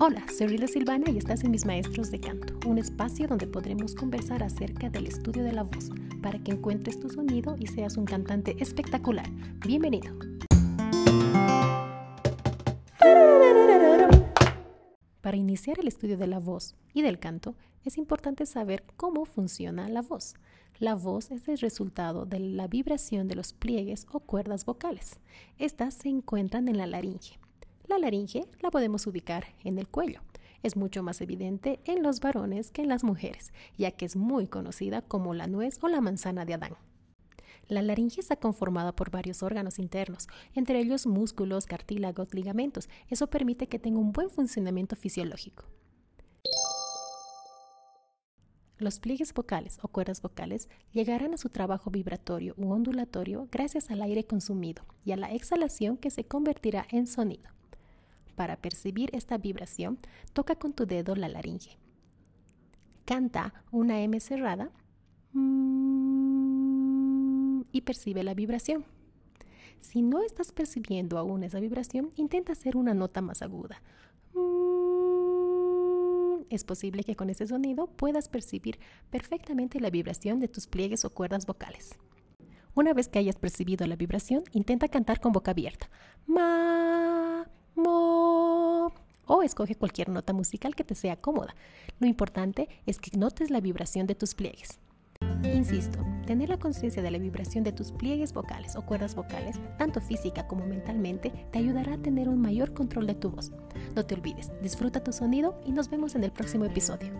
Hola, soy Rila Silvana y estás en Mis Maestros de Canto, un espacio donde podremos conversar acerca del estudio de la voz para que encuentres tu sonido y seas un cantante espectacular. Bienvenido. Para iniciar el estudio de la voz y del canto, es importante saber cómo funciona la voz. La voz es el resultado de la vibración de los pliegues o cuerdas vocales. Estas se encuentran en la laringe la laringe la podemos ubicar en el cuello. Es mucho más evidente en los varones que en las mujeres, ya que es muy conocida como la nuez o la manzana de Adán. La laringe está conformada por varios órganos internos, entre ellos músculos, cartílagos, ligamentos. Eso permite que tenga un buen funcionamiento fisiológico. Los pliegues vocales o cuerdas vocales llegarán a su trabajo vibratorio u ondulatorio gracias al aire consumido y a la exhalación que se convertirá en sonido. Para percibir esta vibración, toca con tu dedo la laringe. Canta una M cerrada mm, y percibe la vibración. Si no estás percibiendo aún esa vibración, intenta hacer una nota más aguda. Mm, es posible que con ese sonido puedas percibir perfectamente la vibración de tus pliegues o cuerdas vocales. Una vez que hayas percibido la vibración, intenta cantar con boca abierta. Escoge cualquier nota musical que te sea cómoda. Lo importante es que notes la vibración de tus pliegues. Insisto, tener la conciencia de la vibración de tus pliegues vocales o cuerdas vocales, tanto física como mentalmente, te ayudará a tener un mayor control de tu voz. No te olvides, disfruta tu sonido y nos vemos en el próximo episodio.